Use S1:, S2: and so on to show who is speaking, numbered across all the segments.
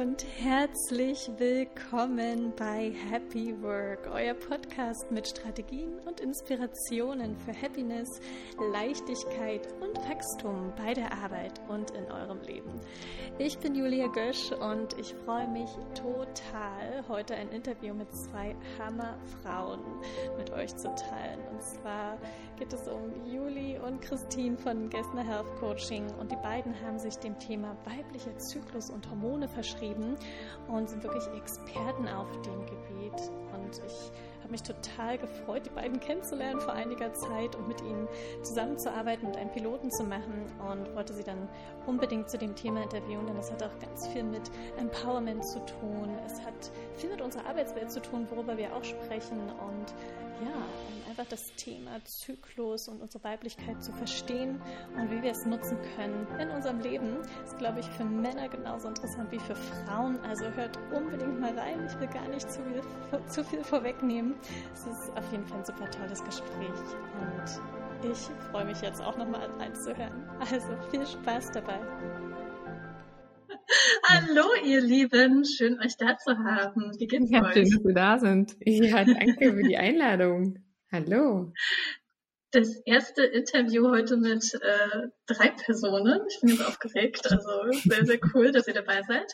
S1: und herzlich willkommen bei Happy Work, euer Podcast mit Strategien und Inspirationen für Happiness, Leichtigkeit und Wachstum bei der Arbeit und in eurem Leben. Ich bin Julia Gösch und ich freue mich total, heute ein Interview mit zwei Hammerfrauen mit euch zu teilen. Und zwar geht es um Juli und Christine von Gessner Health Coaching und die beiden haben sich dem Thema weiblicher Zyklus und Hormone verschrieben und sind wirklich Experten auf dem Gebiet. Und ich habe mich total gefreut, die beiden kennenzulernen vor einiger Zeit und mit ihnen zusammenzuarbeiten und einen Piloten zu machen und wollte sie dann unbedingt zu dem Thema interviewen, denn das hat auch ganz viel mit Empowerment zu tun. Es hat viel mit unserer Arbeitswelt zu tun, worüber wir auch sprechen und ja, einfach das Thema Zyklus und unsere Weiblichkeit zu verstehen und wie wir es nutzen können in unserem Leben, ist, glaube ich, für Männer genauso interessant wie für Frauen. Also hört unbedingt mal rein. Ich will gar nicht zu viel, zu viel vorwegnehmen. Es ist auf jeden Fall ein super tolles Gespräch und ich freue mich jetzt auch nochmal reinzuhören. Also viel Spaß dabei.
S2: Hallo, ihr Lieben. Schön, euch da zu haben. Wie geht's
S3: ja,
S2: euch?
S3: Schön, dass wir da sind. Ja, danke für die Einladung. Hallo.
S2: Das erste Interview heute mit äh, drei Personen. Ich bin jetzt aufgeregt. Also sehr, sehr cool, dass ihr dabei seid.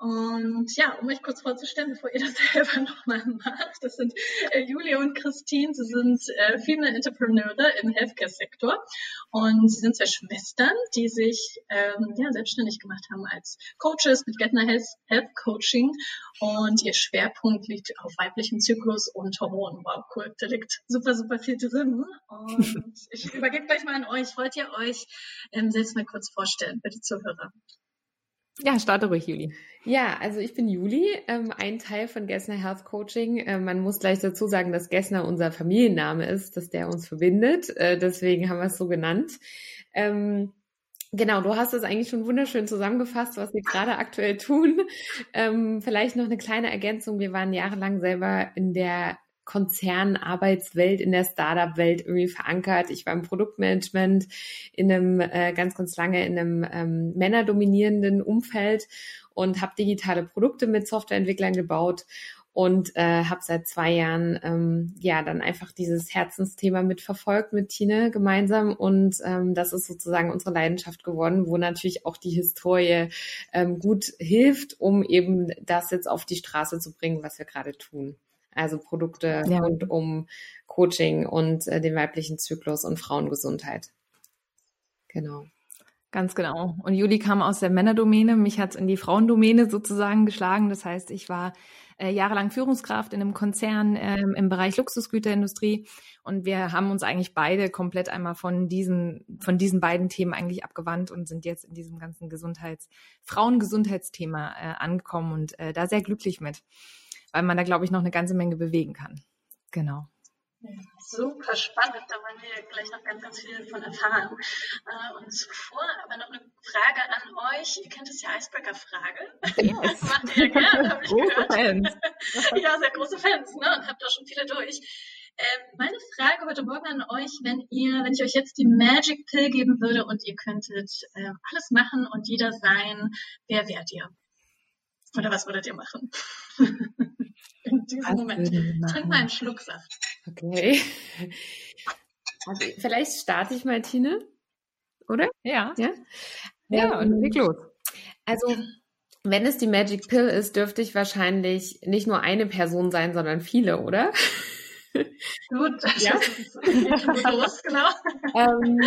S2: Und ja, um euch kurz vorzustellen, bevor ihr das selber nochmal macht, das sind äh, Julia und Christine. Sie sind äh, Female Entrepreneure im Healthcare-Sektor und sie sind zwei Schwestern, die sich ähm, ja, selbstständig gemacht haben als Coaches mit Getner Health, Health Coaching und ihr Schwerpunkt liegt auf weiblichen Zyklus und Hormonen. Wow, cool, da liegt super, super viel drin. Und ich übergebe gleich mal an euch. Wollt ihr euch ähm, selbst mal kurz vorstellen, bitte Zuhörer?
S3: Ja, starte ruhig, Juli. Ja, also ich bin Juli, ähm, ein Teil von Gessner Health Coaching. Äh, man muss gleich dazu sagen, dass Gessner unser Familienname ist, dass der uns verbindet. Äh, deswegen haben wir es so genannt. Ähm, Genau, du hast es eigentlich schon wunderschön zusammengefasst, was wir gerade aktuell tun. Ähm, vielleicht noch eine kleine Ergänzung. Wir waren jahrelang selber in der Konzernarbeitswelt, in der Startup-Welt irgendwie verankert. Ich war im Produktmanagement in einem äh, ganz, ganz lange in einem ähm, männerdominierenden Umfeld und habe digitale Produkte mit Softwareentwicklern gebaut und äh, habe seit zwei Jahren ähm, ja dann einfach dieses Herzensthema mitverfolgt mit Tine gemeinsam und ähm, das ist sozusagen unsere Leidenschaft geworden, wo natürlich auch die Historie ähm, gut hilft, um eben das jetzt auf die Straße zu bringen, was wir gerade tun also Produkte ja. rund um Coaching und äh, den weiblichen Zyklus und Frauengesundheit. Genau.
S4: Ganz genau. Und Juli kam aus der Männerdomäne, mich hat es in die Frauendomäne sozusagen geschlagen. Das heißt, ich war äh, jahrelang Führungskraft in einem Konzern ähm, im Bereich Luxusgüterindustrie und wir haben uns eigentlich beide komplett einmal von diesen von diesen beiden Themen eigentlich abgewandt und sind jetzt in diesem ganzen Gesundheits Frauengesundheitsthema äh, angekommen und äh, da sehr glücklich mit weil man da, glaube ich, noch eine ganze Menge bewegen kann. Genau.
S2: Ja, super spannend, da wollen wir gleich noch ganz, ganz viel von erfahren. Äh, und zuvor aber noch eine Frage an euch. Ihr kennt es ja Icebreaker-Frage. Das macht ihr ja gerne, habe ich große gehört. Fans. ja, sehr große Fans, ne? Und habt da schon viele durch. Ähm, meine Frage heute Morgen an euch, wenn ihr, wenn ich euch jetzt die Magic Pill geben würde und ihr könntet äh, alles machen und jeder sein, wer wärt ihr? Oder was würdet ihr machen? Diesem Moment. Trink mal einen Schluck Saft.
S3: Okay. Also, vielleicht starte ich mal, Tine. Oder?
S4: Ja.
S3: Ja,
S4: ja und leg los.
S3: Also, wenn es die Magic Pill ist, dürfte ich wahrscheinlich nicht nur eine Person sein, sondern viele, oder?
S2: Gut, ja. los, genau.
S3: ähm,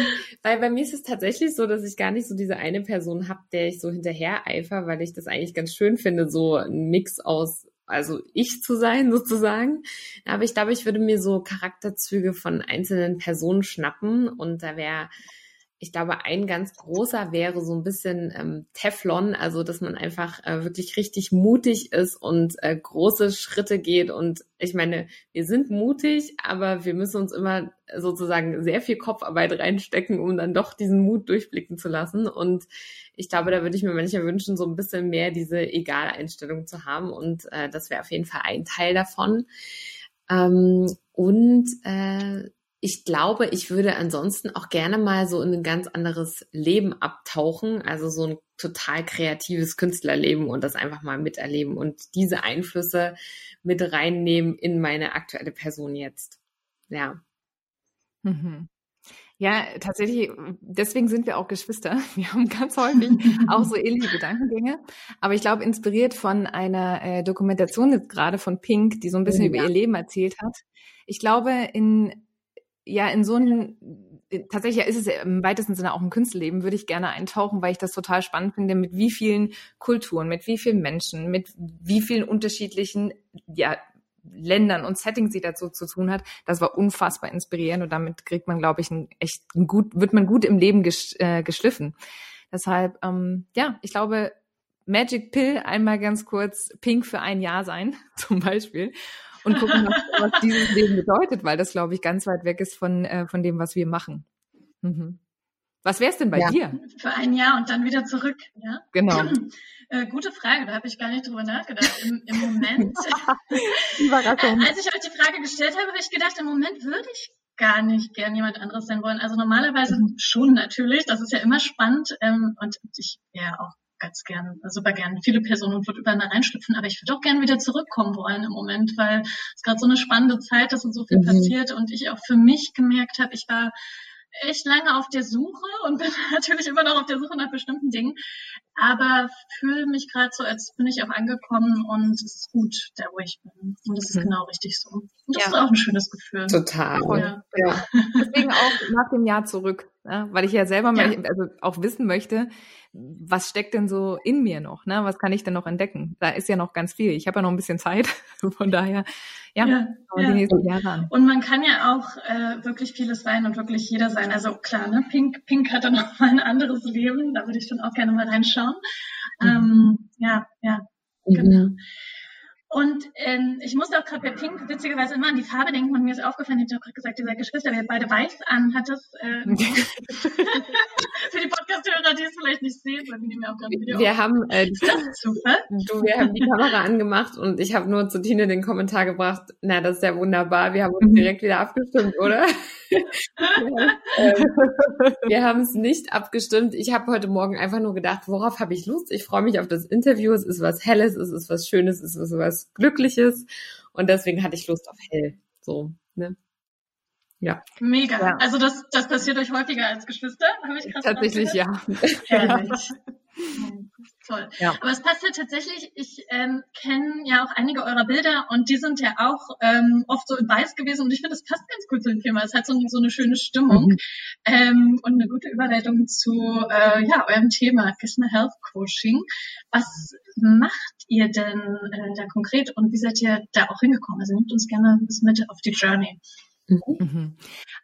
S3: weil bei mir ist es tatsächlich so, dass ich gar nicht so diese eine Person habe, der ich so hinterher eifer, weil ich das eigentlich ganz schön finde, so ein Mix aus also ich zu sein sozusagen. Aber ich glaube, ich würde mir so Charakterzüge von einzelnen Personen schnappen und da wäre ich glaube, ein ganz großer wäre so ein bisschen ähm, Teflon, also dass man einfach äh, wirklich richtig mutig ist und äh, große Schritte geht. Und ich meine, wir sind mutig, aber wir müssen uns immer sozusagen sehr viel Kopfarbeit reinstecken, um dann doch diesen Mut durchblicken zu lassen. Und ich glaube, da würde ich mir manchmal wünschen, so ein bisschen mehr diese Egaleinstellung zu haben. Und äh, das wäre auf jeden Fall ein Teil davon. Ähm, und äh, ich glaube, ich würde ansonsten auch gerne mal so in ein ganz anderes Leben abtauchen. Also so ein total kreatives Künstlerleben und das einfach mal miterleben und diese Einflüsse mit reinnehmen in meine aktuelle Person jetzt. Ja.
S4: Mhm. Ja, tatsächlich, deswegen sind wir auch Geschwister. Wir haben ganz häufig auch so ähnliche Gedankengänge. Aber ich glaube, inspiriert von einer äh, Dokumentation jetzt gerade von Pink, die so ein bisschen ja. über ihr Leben erzählt hat. Ich glaube, in, ja, in so einem, tatsächlich ist es im weitesten Sinne auch ein Künstlerleben, würde ich gerne eintauchen, weil ich das total spannend finde, mit wie vielen Kulturen, mit wie vielen Menschen, mit wie vielen unterschiedlichen, ja, Ländern und Settings sie dazu zu tun hat, das war unfassbar inspirierend und damit kriegt man, glaube ich, ein echt ein gut, wird man gut im Leben gesch, äh, geschliffen. Deshalb, ähm, ja, ich glaube, Magic Pill einmal ganz kurz pink für ein Jahr sein, zum Beispiel. Und gucken, was, was dieses Leben bedeutet, weil das, glaube ich, ganz weit weg ist von, äh, von dem, was wir machen. Mhm. Was wär's denn bei ja. dir?
S1: Für ein Jahr und dann wieder zurück, ja?
S4: Genau.
S1: Äh, gute Frage, da habe ich gar nicht drüber nachgedacht. Im, im Moment, Überraschung. als ich euch die Frage gestellt habe, habe ich gedacht, im Moment würde ich gar nicht gern jemand anderes sein wollen. Also normalerweise mhm. schon natürlich, das ist ja immer spannend ähm, und ich wäre auch ganz gern, super gern viele Personen und würde überall mal reinschlüpfen, aber ich würde auch gern wieder zurückkommen wollen im Moment, weil es gerade so eine spannende Zeit ist und so viel mhm. passiert und ich auch für mich gemerkt habe, ich war echt lange auf der Suche und bin natürlich immer noch auf der Suche nach bestimmten Dingen, aber fühle mich gerade so, als bin ich auch angekommen und es ist gut, da wo ich bin. Und das ist mhm. genau richtig so. Und das ja. ist auch ein schönes Gefühl.
S3: Total.
S4: Ja. ja. Deswegen auch nach dem Jahr zurück, ne? weil ich ja selber mal, also auch wissen möchte, was steckt denn so in mir noch? Ne? Was kann ich denn noch entdecken? Da ist ja noch ganz viel. Ich habe ja noch ein bisschen Zeit. Von daher, ja, ja,
S1: ja. die nächsten Jahre an. Und man kann ja auch äh, wirklich vieles sein und wirklich jeder sein. Also klar, ne? Pink, Pink hat dann noch mal ein anderes Leben. Da würde ich dann auch gerne mal reinschauen. Mhm. Ähm, ja, ja, mhm. genau. Und ähm, ich musste auch gerade bei Pink witzigerweise immer an die Farbe denken und mir ist aufgefallen, ich habe gerade gesagt, ihr seid Geschwister, wir beide weiß an, hat das äh, für die Podcast-Hörer, die es vielleicht nicht sehen, weil wir nehmen ja auch gerade Video
S3: Wir auf. haben äh, du, wir haben die Kamera angemacht und ich habe nur zu Tine den Kommentar gebracht, na, das ist ja wunderbar, wir haben uns mhm. direkt wieder abgestimmt, oder? ähm, wir haben es nicht abgestimmt. Ich habe heute Morgen einfach nur gedacht, worauf habe ich Lust? Ich freue mich auf das Interview. Es ist was Helles, es ist was Schönes, es ist was Glückliches. Und deswegen hatte ich Lust auf hell. So, ne?
S1: Ja. Mega. Ja. Also das, das passiert euch häufiger als Geschwister, habe ich
S4: gerade Tatsächlich, ja.
S1: Herrlich. Toll. Ja. Aber es passt ja tatsächlich, ich ähm, kenne ja auch einige eurer Bilder und die sind ja auch ähm, oft so in weiß gewesen und ich finde, es passt ganz gut zu dem Thema. Es hat so, so eine schöne Stimmung mhm. ähm, und eine gute Überleitung zu äh, ja, eurem Thema Gessner Health Coaching. Was macht ihr denn äh, da konkret und wie seid ihr da auch hingekommen? Also nehmt uns gerne bis mit auf die Journey.
S4: Mhm.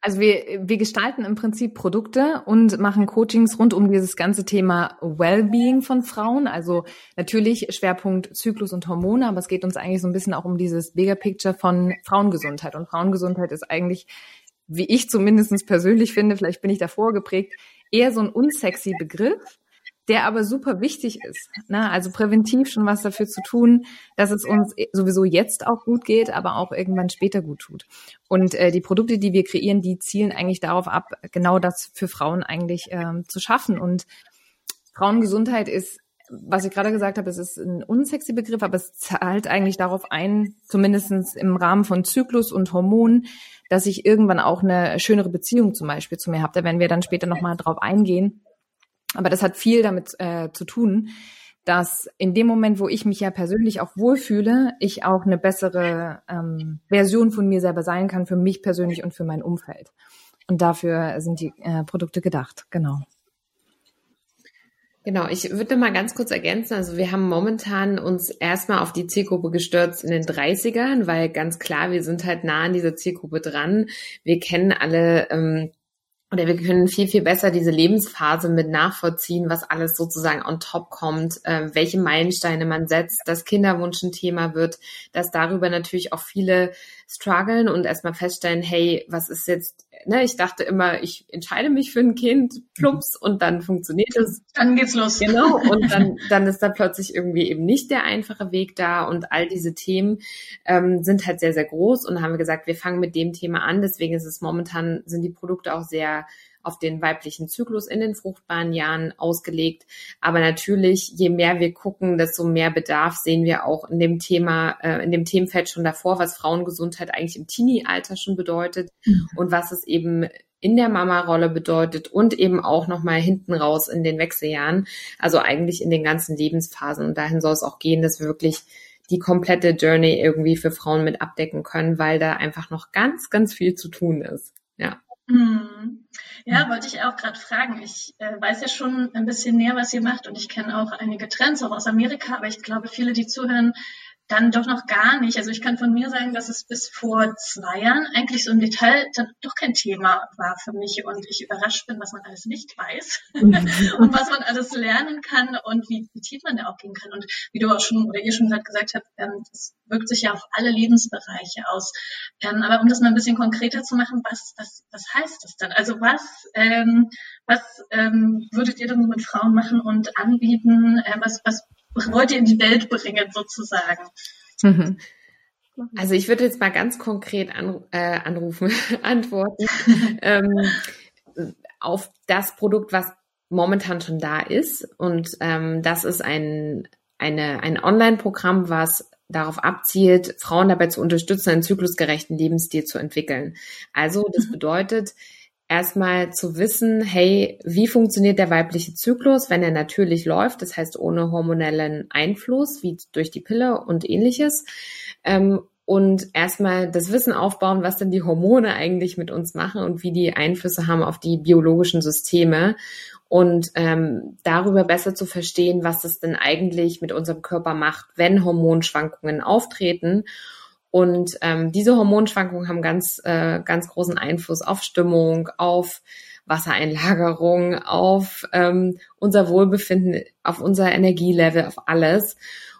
S4: Also wir, wir gestalten im Prinzip Produkte und machen Coachings rund um dieses ganze Thema Wellbeing von Frauen. Also natürlich Schwerpunkt Zyklus und Hormone, aber es geht uns eigentlich so ein bisschen auch um dieses Bigger Picture von Frauengesundheit. Und Frauengesundheit ist eigentlich, wie ich zumindest persönlich finde, vielleicht bin ich davor geprägt, eher so ein unsexy Begriff der aber super wichtig ist. Ne? Also präventiv schon was dafür zu tun, dass es uns sowieso jetzt auch gut geht, aber auch irgendwann später gut tut. Und äh, die Produkte, die wir kreieren, die zielen eigentlich darauf ab, genau das für Frauen eigentlich ähm, zu schaffen. Und Frauengesundheit ist was ich gerade gesagt habe, es ist ein unsexy Begriff, aber es zahlt eigentlich darauf ein, zumindestens im Rahmen von Zyklus und Hormonen, dass ich irgendwann auch eine schönere Beziehung zum Beispiel zu mir habe. Da werden wir dann später nochmal drauf eingehen. Aber das hat viel damit äh, zu tun, dass in dem Moment, wo ich mich ja persönlich auch wohlfühle, ich auch eine bessere ähm, Version von mir selber sein kann, für mich persönlich und für mein Umfeld. Und dafür sind die äh, Produkte gedacht, genau.
S3: Genau, ich würde mal ganz kurz ergänzen. Also wir haben momentan uns erstmal auf die Zielgruppe gestürzt in den 30ern, weil ganz klar, wir sind halt nah an dieser Zielgruppe dran. Wir kennen alle ähm, oder wir können viel, viel besser diese Lebensphase mit nachvollziehen, was alles sozusagen on top kommt, äh, welche Meilensteine man setzt, dass Kinderwunsch ein Thema wird, dass darüber natürlich auch viele strugglen und erstmal feststellen, hey, was ist jetzt, ne, ich dachte immer, ich entscheide mich für ein Kind, plups, und dann funktioniert es.
S1: Dann geht's los.
S3: Genau, und dann, dann ist da plötzlich irgendwie eben nicht der einfache Weg da und all diese Themen ähm, sind halt sehr, sehr groß und haben wir gesagt, wir fangen mit dem Thema an, deswegen ist es momentan, sind die Produkte auch sehr auf den weiblichen Zyklus in den fruchtbaren Jahren ausgelegt. Aber natürlich, je mehr wir gucken, desto mehr Bedarf sehen wir auch in dem Thema, äh, in dem Themenfeld schon davor, was Frauengesundheit eigentlich im Teenie-Alter schon bedeutet mhm. und was es eben in der Mama-Rolle bedeutet und eben auch nochmal hinten raus in den Wechseljahren, also eigentlich in den ganzen Lebensphasen. Und dahin soll es auch gehen, dass wir wirklich die komplette Journey irgendwie für Frauen mit abdecken können, weil da einfach noch ganz, ganz viel zu tun ist. Ja.
S2: Hm. Ja, wollte ich auch gerade fragen. Ich äh, weiß ja schon ein bisschen näher, was ihr macht und ich kenne auch einige Trends auch aus Amerika, aber ich glaube, viele, die zuhören, dann doch noch gar nicht. Also ich kann von mir sagen, dass es bis vor zwei Jahren eigentlich so im Detail dann doch kein Thema war für mich und ich überrascht bin, was man alles nicht weiß mhm. und was man alles lernen kann und wie, wie, tief man da auch gehen kann. Und wie du auch schon oder ihr schon gerade gesagt habt, ähm, das wirkt sich ja auf alle Lebensbereiche aus. Ähm, aber um das mal ein bisschen konkreter zu machen, was, was, was heißt das dann? Also was, ähm, was ähm, würdet ihr dann mit Frauen machen und anbieten? Äh, was, was ihr in die Welt bringen sozusagen? Mhm.
S3: Also ich würde jetzt mal ganz konkret an, äh, anrufen, antworten ähm, auf das Produkt, was momentan schon da ist. Und ähm, das ist ein, eine, ein Online-Programm, was darauf abzielt, Frauen dabei zu unterstützen, einen zyklusgerechten Lebensstil zu entwickeln. Also das mhm. bedeutet, erstmal zu wissen, hey, wie funktioniert der weibliche Zyklus, wenn er natürlich läuft, das heißt ohne hormonellen Einfluss, wie durch die Pille und ähnliches. Ähm, und erstmal das Wissen aufbauen, was denn die Hormone eigentlich mit uns machen und wie die Einflüsse haben auf die biologischen Systeme und ähm, darüber besser zu verstehen, was das denn eigentlich mit unserem Körper macht, wenn Hormonschwankungen auftreten und ähm, diese Hormonschwankungen haben ganz, äh, ganz großen Einfluss auf Stimmung, auf Wassereinlagerung, auf ähm, unser Wohlbefinden, auf unser Energielevel, auf alles.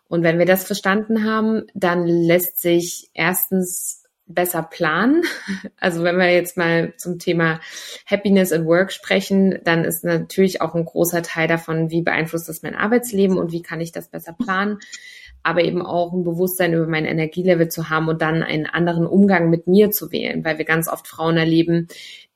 S3: Und wenn wir das verstanden haben, dann lässt sich erstens besser planen. Also wenn wir jetzt mal zum Thema Happiness at Work sprechen, dann ist natürlich auch ein großer Teil davon, wie beeinflusst das mein Arbeitsleben und wie kann ich das besser planen aber eben auch ein Bewusstsein über mein Energielevel zu haben und dann einen anderen Umgang mit mir zu wählen, weil wir ganz oft Frauen erleben,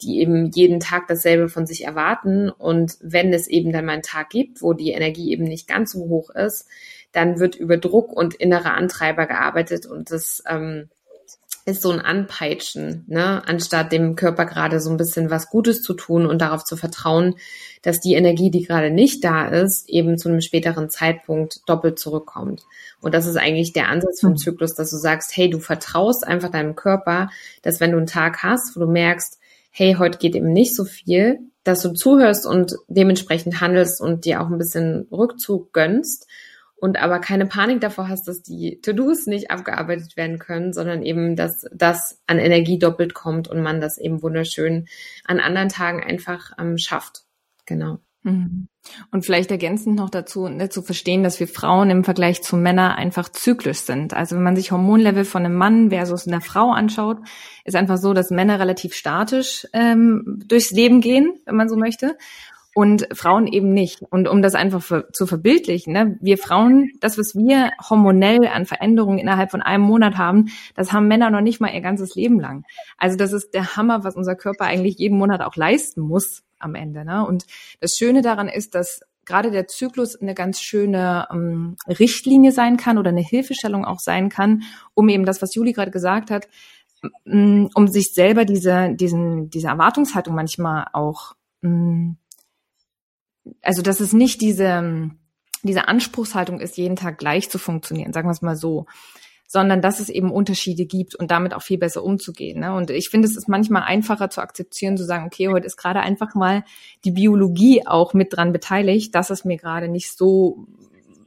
S3: die eben jeden Tag dasselbe von sich erwarten. Und wenn es eben dann mal einen Tag gibt, wo die Energie eben nicht ganz so hoch ist, dann wird über Druck und innere Antreiber gearbeitet und das ähm, ist so ein Anpeitschen, ne? anstatt dem Körper gerade so ein bisschen was Gutes zu tun und darauf zu vertrauen, dass die Energie, die gerade nicht da ist, eben zu einem späteren Zeitpunkt doppelt zurückkommt. Und das ist eigentlich der Ansatz vom hm. Zyklus, dass du sagst, hey, du vertraust einfach deinem Körper, dass wenn du einen Tag hast, wo du merkst, hey, heute geht eben nicht so viel, dass du zuhörst und dementsprechend handelst und dir auch ein bisschen Rückzug gönnst und aber keine Panik davor hast, dass die To-Dos nicht abgearbeitet werden können, sondern eben, dass das an Energie doppelt kommt und man das eben wunderschön an anderen Tagen einfach ähm, schafft. Genau.
S4: Mhm. Und vielleicht ergänzend noch dazu, ne, zu verstehen, dass wir Frauen im Vergleich zu Männern einfach zyklisch sind. Also wenn man sich Hormonlevel von einem Mann versus einer Frau anschaut, ist einfach so, dass Männer relativ statisch ähm, durchs Leben gehen, wenn man so möchte und Frauen eben nicht. Und um das einfach für, zu verbildlichen, ne, wir Frauen, das, was wir hormonell an Veränderungen innerhalb von einem Monat haben, das haben Männer noch nicht mal ihr ganzes Leben lang. Also das ist der Hammer, was unser Körper eigentlich jeden Monat auch leisten muss am Ende. Ne? Und das Schöne daran ist, dass gerade der Zyklus eine ganz schöne ähm, Richtlinie sein kann oder eine Hilfestellung auch sein kann, um eben das, was Juli gerade gesagt hat, um sich selber diese, diesen, diese Erwartungshaltung manchmal auch mh, also dass es nicht diese, diese Anspruchshaltung ist, jeden Tag gleich zu funktionieren, sagen wir es mal so, sondern dass es eben Unterschiede gibt und damit auch viel besser umzugehen. Ne? Und ich finde, es ist manchmal einfacher zu akzeptieren, zu sagen, okay, heute ist gerade einfach mal die Biologie auch mit dran beteiligt, dass es mir gerade nicht so,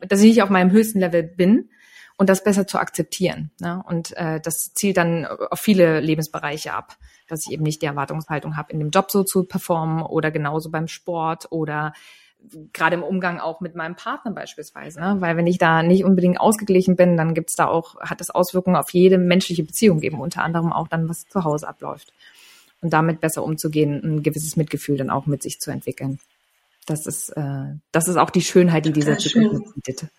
S4: dass ich nicht auf meinem höchsten Level bin und das besser zu akzeptieren. Ne? Und äh, das zielt dann auf viele Lebensbereiche ab dass ich eben nicht die Erwartungshaltung habe, in dem Job so zu performen oder genauso beim Sport oder gerade im Umgang auch mit meinem Partner beispielsweise. Ne? Weil wenn ich da nicht unbedingt ausgeglichen bin, dann gibt's da auch, hat das Auswirkungen auf jede menschliche Beziehung geben, unter anderem auch dann, was zu Hause abläuft. Und damit besser umzugehen, ein gewisses Mitgefühl dann auch mit sich zu entwickeln. Das ist, äh, das ist auch die Schönheit, die dieser Zyklus bietet.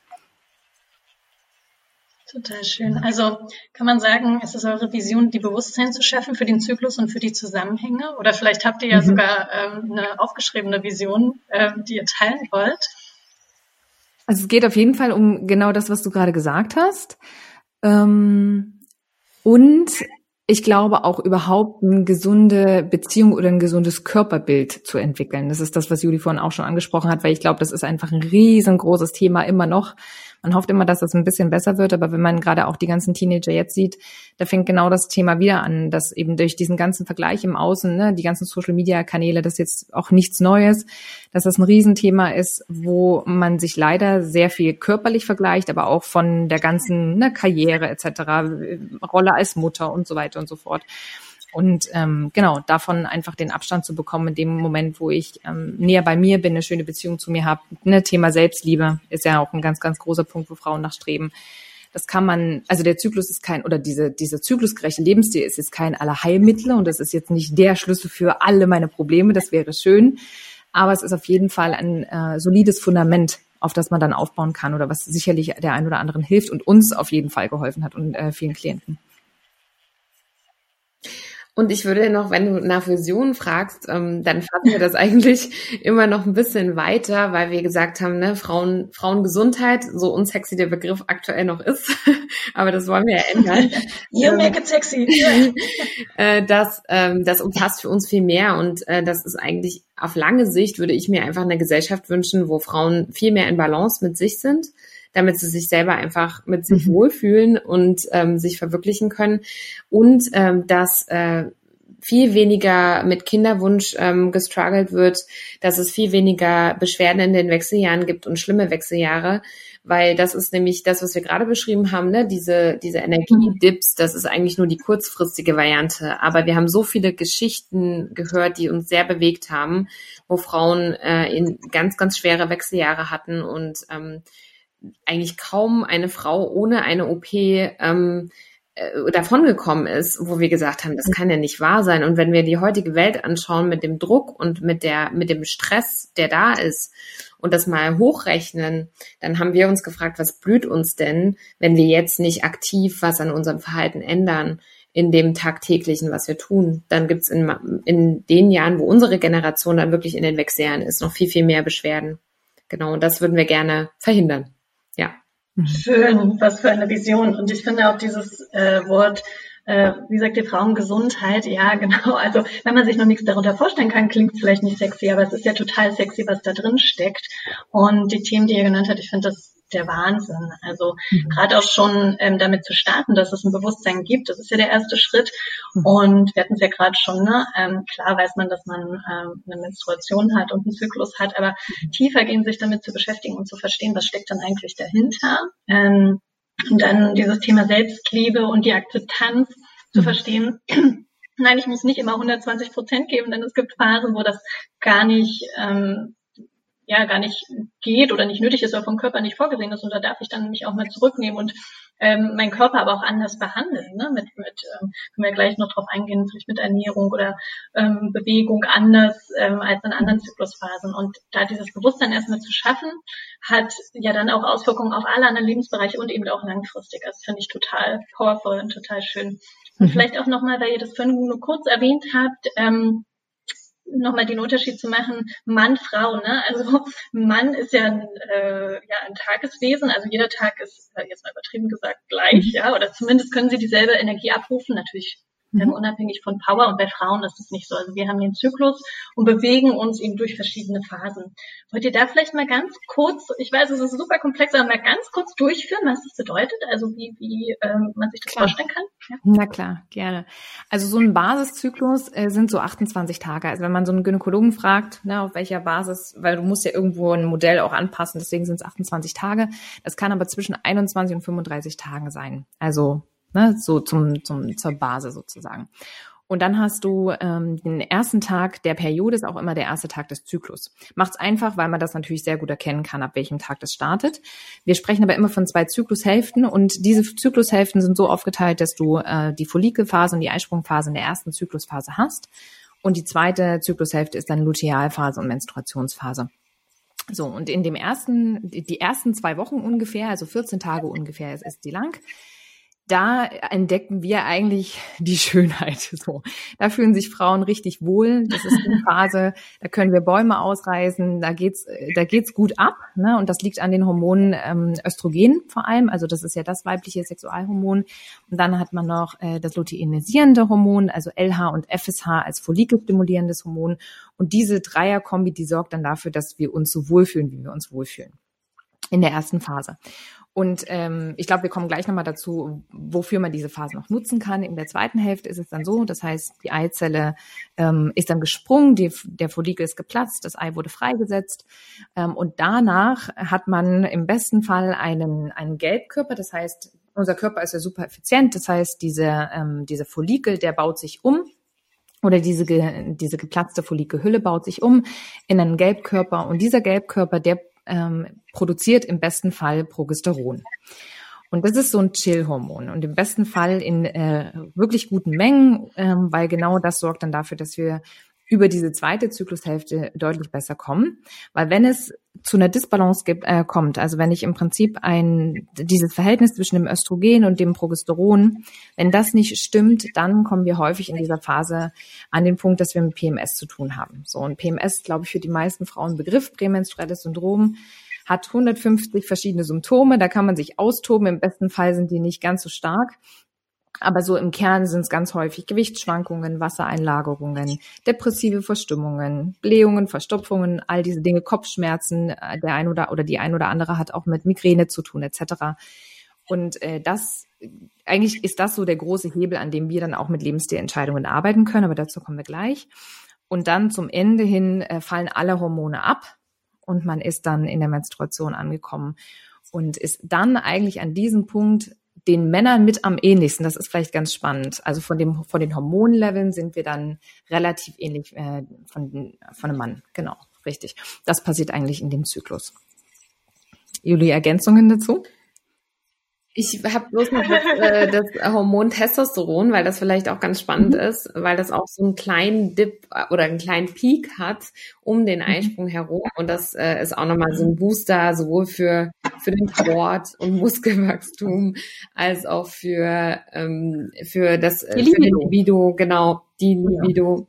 S2: Total schön. Also kann man sagen, es ist eure Vision, die Bewusstsein zu schaffen für den Zyklus und für die Zusammenhänge? Oder vielleicht habt ihr ja mhm. sogar ähm, eine aufgeschriebene Vision, ähm, die ihr teilen wollt.
S4: Also es geht auf jeden Fall um genau das, was du gerade gesagt hast. Ähm, und ich glaube auch überhaupt eine gesunde Beziehung oder ein gesundes Körperbild zu entwickeln. Das ist das, was Juli vorhin auch schon angesprochen hat, weil ich glaube, das ist einfach ein riesengroßes Thema immer noch. Man hofft immer, dass das ein bisschen besser wird, aber wenn man gerade auch die ganzen Teenager jetzt sieht, da fängt genau das Thema wieder an, dass eben durch diesen ganzen Vergleich im Außen, ne, die ganzen Social-Media-Kanäle, das jetzt auch nichts Neues, dass das ein Riesenthema ist, wo man sich leider sehr viel körperlich vergleicht, aber auch von der ganzen ne, Karriere etc., Rolle als Mutter und so weiter und so fort. Und ähm, genau, davon einfach den Abstand zu bekommen in dem Moment, wo ich ähm, näher bei mir bin, eine schöne Beziehung zu mir habe. Ne, Thema Selbstliebe ist ja auch ein ganz, ganz großer Punkt, wo Frauen nachstreben. Das kann man, also der Zyklus ist kein, oder diese, dieser zyklusgerechte Lebensstil ist jetzt kein Allerheilmittel und das ist jetzt nicht der Schlüssel für alle meine Probleme, das wäre schön. Aber es ist auf jeden Fall ein äh, solides Fundament, auf das man dann aufbauen kann oder was sicherlich der ein oder anderen hilft und uns auf jeden Fall geholfen hat und äh, vielen Klienten.
S3: Und ich würde noch, wenn du nach Visionen fragst, ähm, dann fassen wir das eigentlich immer noch ein bisschen weiter, weil wir gesagt haben, ne, Frauen, Frauengesundheit, so unsexy der Begriff aktuell noch ist, aber das wollen wir ja ändern.
S2: you ähm, make it sexy.
S3: äh, das, ähm, das umfasst für uns viel mehr und äh, das ist eigentlich auf lange Sicht würde ich mir einfach eine Gesellschaft wünschen, wo Frauen viel mehr in Balance mit sich sind damit sie sich selber einfach mit sich mhm. wohlfühlen und ähm, sich verwirklichen können. Und ähm, dass äh, viel weniger mit Kinderwunsch ähm, gestruggelt wird, dass es viel weniger Beschwerden in den Wechseljahren gibt und schlimme Wechseljahre, weil das ist nämlich das, was wir gerade beschrieben haben, ne? diese, diese Energiedips, das ist eigentlich nur die kurzfristige Variante. Aber wir haben so viele Geschichten gehört, die uns sehr bewegt haben, wo Frauen äh, in ganz, ganz schwere Wechseljahre hatten und ähm, eigentlich kaum eine Frau ohne eine OP ähm, äh, davongekommen ist, wo wir gesagt haben, das kann ja nicht wahr sein. Und wenn wir die heutige Welt anschauen mit dem Druck und mit der, mit dem Stress, der da ist und das mal hochrechnen, dann haben wir uns gefragt, was blüht uns denn, wenn wir jetzt nicht aktiv was an unserem Verhalten ändern? in dem tagtäglichen, was wir tun. Dann gibt's in, in den Jahren, wo unsere Generation dann wirklich in den Wechseljahren ist, noch viel, viel mehr Beschwerden. Genau, und das würden wir gerne verhindern. Ja.
S2: Schön, was für eine Vision. Und ich finde auch dieses äh, Wort, äh, wie sagt ihr, Frauengesundheit, ja genau. Also wenn man sich noch nichts darunter vorstellen kann, klingt es vielleicht nicht sexy, aber es ist ja total sexy, was da drin steckt. Und die Themen, die ihr genannt habt, ich finde das der Wahnsinn. Also mhm. gerade auch schon ähm, damit zu starten, dass es ein Bewusstsein gibt, das ist ja der erste Schritt. Mhm. Und wir hatten es ja gerade schon, ne? Ähm, klar weiß man, dass man ähm, eine Menstruation hat und einen Zyklus hat, aber mhm. tiefer gehen, sich damit zu beschäftigen und zu verstehen, was steckt dann eigentlich dahinter. Ähm, und dann dieses Thema Selbstliebe und die Akzeptanz zu mhm. verstehen. Nein, ich muss nicht immer 120 Prozent geben, denn es gibt Phasen, wo das gar nicht ähm, ja gar nicht geht oder nicht nötig ist oder vom Körper nicht vorgesehen ist. Und da darf ich dann mich auch mal zurücknehmen und ähm, meinen Körper aber auch anders behandeln. Ne? Mit, mit ähm, können wir gleich noch drauf eingehen, vielleicht mit Ernährung oder ähm, Bewegung anders ähm, als in anderen Zyklusphasen. Und da dieses Bewusstsein erstmal zu schaffen, hat ja dann auch Auswirkungen auf alle anderen Lebensbereiche und eben auch langfristig. Das finde ich total powerful und total schön. Und mhm. vielleicht auch nochmal, weil ihr das vorhin nur kurz erwähnt habt, ähm, nochmal den Unterschied zu machen, Mann, Frau. Ne? Also Mann ist ja ein, äh, ja ein Tageswesen, also jeder Tag ist, äh, jetzt mal übertrieben gesagt, gleich, mhm. ja, oder zumindest können sie dieselbe Energie abrufen, natürlich mhm. unabhängig von Power. Und bei Frauen ist es nicht so. Also wir haben den Zyklus und bewegen uns eben durch verschiedene Phasen. Wollt ihr da vielleicht mal ganz kurz, ich weiß, es ist super komplex, aber mal ganz kurz durchführen, was das bedeutet? Also wie, wie ähm, man sich das klar. vorstellen kann?
S4: Ja. Na klar, gerne. Also so ein Basiszyklus äh, sind so 28 Tage. Also wenn man so einen Gynäkologen fragt, ne, auf welcher Basis, weil du musst ja irgendwo ein Modell auch anpassen, deswegen sind es 28 Tage. Das kann aber zwischen 21 und 35 Tagen sein. Also ne, so zum, zum, zur Basis sozusagen. Und dann hast du ähm, den ersten Tag der Periode, ist auch immer der erste Tag des Zyklus. Macht's einfach, weil man das natürlich sehr gut erkennen kann, ab welchem Tag das startet. Wir sprechen aber immer von zwei Zyklushälften und diese Zyklushälften sind so aufgeteilt, dass du äh, die Follikelphase und die Eisprungphase in der ersten Zyklusphase hast. Und die zweite Zyklushälfte ist dann Lutealphase und Menstruationsphase. So, und in dem ersten, die ersten zwei Wochen ungefähr, also 14 Tage ungefähr ist, ist die lang, da entdecken wir eigentlich die Schönheit. So, da fühlen sich Frauen richtig wohl. Das ist eine Phase, da können wir Bäume ausreißen, da geht's, da geht's gut ab. Ne? Und das liegt an den Hormonen ähm, Östrogen vor allem. Also das ist ja das weibliche Sexualhormon. Und dann hat man noch äh, das luteinisierende Hormon, also LH und FSH als follikelstimulierendes Hormon. Und diese Dreierkombi, die sorgt dann dafür, dass wir uns so wohlfühlen, wie wir uns wohlfühlen in der ersten Phase. Und ähm, ich glaube, wir kommen gleich nochmal dazu, wofür man diese Phase noch nutzen kann. In der zweiten Hälfte ist es dann so, das heißt, die Eizelle ähm, ist dann gesprungen, die, der Follikel ist geplatzt, das Ei wurde freigesetzt. Ähm, und danach hat man im besten Fall einen, einen Gelbkörper, das heißt, unser Körper ist ja super effizient, das heißt, diese, ähm, diese Follikel, der baut sich um. Oder diese, diese geplatzte Follikelhülle baut sich um in einen Gelbkörper. Und dieser Gelbkörper, der ähm, produziert im besten Fall Progesteron. Und das ist so ein Chill-Hormon und im besten Fall in äh, wirklich guten Mengen, ähm, weil genau das sorgt dann dafür, dass wir über diese zweite Zyklushälfte deutlich besser kommen. Weil wenn es zu einer Disbalance gibt, äh, kommt, also wenn ich im Prinzip ein, dieses Verhältnis zwischen dem Östrogen und dem Progesteron, wenn das nicht stimmt, dann kommen wir häufig in dieser Phase an den Punkt, dass wir mit PMS zu tun haben. So, und PMS, glaube ich, für die meisten Frauen Begriff, prämenstruelles Syndrom, hat 150 verschiedene Symptome, da kann man sich austoben, im besten Fall sind die nicht ganz so stark. Aber so im Kern sind es ganz häufig Gewichtsschwankungen, Wassereinlagerungen, depressive Verstimmungen, Blähungen, Verstopfungen, all diese Dinge, Kopfschmerzen. Äh, der ein oder oder die ein oder andere hat auch mit Migräne zu tun etc. Und äh, das eigentlich ist das so der große Hebel, an dem wir dann auch mit Lebensstilentscheidungen arbeiten können. Aber dazu kommen wir gleich. Und dann zum Ende hin äh, fallen alle Hormone ab und man ist dann in der Menstruation angekommen und ist dann eigentlich an diesem Punkt den Männern mit am ähnlichsten. Das ist vielleicht ganz spannend. Also von dem von den Hormonleveln sind wir dann relativ ähnlich äh, von von einem Mann. Genau, richtig. Das passiert eigentlich in dem Zyklus. Juli, Ergänzungen dazu?
S3: Ich habe bloß noch das, äh, das Hormon Testosteron, weil das vielleicht auch ganz spannend mhm. ist, weil das auch so einen kleinen Dip äh, oder einen kleinen Peak hat um den mhm. Eisprung herum. Und das äh, ist auch nochmal so ein Booster, sowohl für, für den Sport und Muskelwachstum als auch für, ähm, für das äh, für den Libido, genau, die Libido.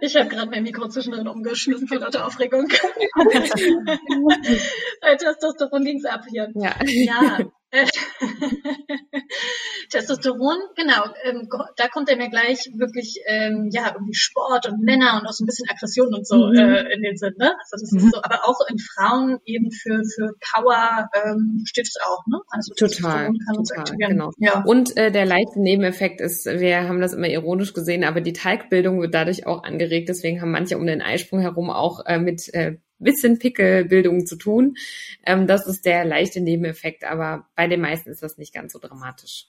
S2: Ich habe gerade mein Mikro zwischendrin umgeschmissen vor lauter Aufregung. Bei Testosteron ging es ab hier. Ja. ja. Testosteron, genau, ähm, da kommt er mir gleich wirklich, ähm, ja, irgendwie Sport und Männer und auch so ein bisschen Aggression und so mhm. äh, in den Sinn, ne? Also das mhm. ist so, aber auch in Frauen eben für, für Power ähm, steht es auch, ne? Also
S3: total, total genau. Ja. Und äh, der leichte Nebeneffekt ist, wir haben das immer ironisch gesehen, aber die Teigbildung wird dadurch auch angeregt, deswegen haben manche um den Eisprung herum auch äh, mit äh, bisschen Pickelbildung zu tun. Ähm, das ist der leichte Nebeneffekt, aber bei den meisten ist das nicht ganz so dramatisch.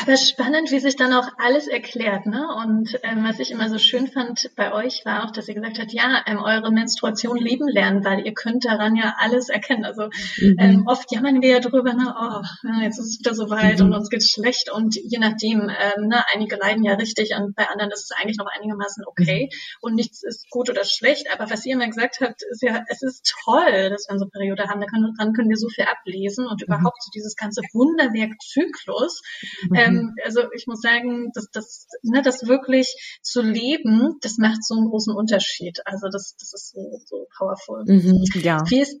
S2: Aber spannend, wie sich dann auch alles erklärt, ne? Und ähm, was ich immer so schön fand bei euch war auch, dass ihr gesagt habt, ja, ähm, eure Menstruation lieben lernen, weil ihr könnt daran ja alles erkennen. Also mhm. ähm, oft jammern wir ja drüber, ne, oh, jetzt ist es wieder so weit mhm. und uns geht's schlecht und je nachdem, ähm, ne, einige leiden ja richtig und bei anderen ist es eigentlich noch einigermaßen okay mhm. und nichts ist gut oder schlecht. Aber was ihr immer gesagt habt, ist ja, es ist toll, dass wir unsere Periode haben. Da können, daran können wir so viel ablesen und mhm. überhaupt so dieses ganze Wunderwerk Zyklus. Mhm ähm, also ich muss sagen, dass das, ne, das wirklich zu leben, das macht so einen großen Unterschied. Also das, das ist so, so powerful. Mhm, ja. Wie ist,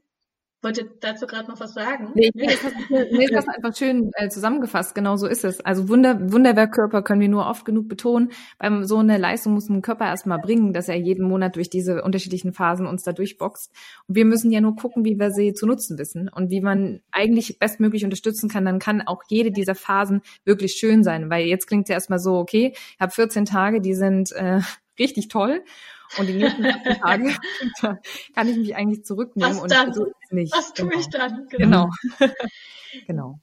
S2: Wollt ihr dazu gerade noch was sagen? Nee, nee, das,
S4: hast, nee, das hast einfach schön äh, zusammengefasst. Genau so ist es. Also Wunder, Wunderwerkkörper können wir nur oft genug betonen. Beim so eine Leistung muss ein Körper erstmal bringen, dass er jeden Monat durch diese unterschiedlichen Phasen uns da durchboxt. Und wir müssen ja nur gucken, wie wir sie zu nutzen wissen und wie man eigentlich bestmöglich unterstützen kann. Dann kann auch jede dieser Phasen wirklich schön sein. Weil jetzt klingt ja erstmal so, okay, ich habe 14 Tage, die sind äh, richtig toll. Und die nächsten 14 Tage kann ich mich eigentlich zurücknehmen.
S2: Was
S4: und
S2: dann? Nicht. Was tue genau. ich dann?
S4: Genau. genau.
S2: Genau.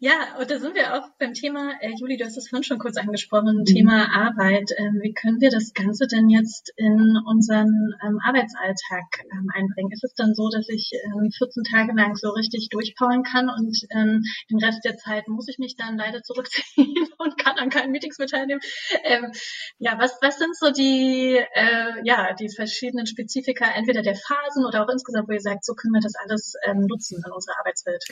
S2: Ja, und da sind wir auch beim Thema, äh, Juli, du hast es vorhin schon kurz angesprochen, mhm. Thema Arbeit. Ähm, wie können wir das Ganze denn jetzt in unseren ähm, Arbeitsalltag ähm, einbringen? Ist es dann so, dass ich ähm, 14 Tage lang so richtig durchpowern kann und ähm, den Rest der Zeit muss ich mich dann leider zurückziehen und kann an keinen Meetings mit teilnehmen? Ähm, ja, was, was sind so die, äh, ja, die verschiedenen Spezifika entweder der Phasen oder auch insgesamt, wo ihr sagt, so können wir das alles ähm, nutzen in unserer Arbeitswelt?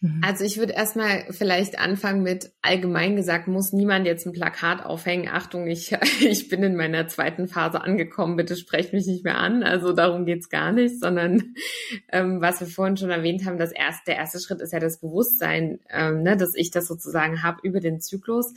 S3: Mhm. Also ich würde erstmal vielleicht anfangen mit allgemein gesagt, muss niemand jetzt ein Plakat aufhängen. Achtung, ich, ich bin in meiner zweiten Phase angekommen, bitte sprecht mich nicht mehr an. Also darum geht's gar nicht, sondern ähm, was wir vorhin schon erwähnt haben, das erste, der erste Schritt ist ja das Bewusstsein, ähm, ne, dass ich das sozusagen habe über den Zyklus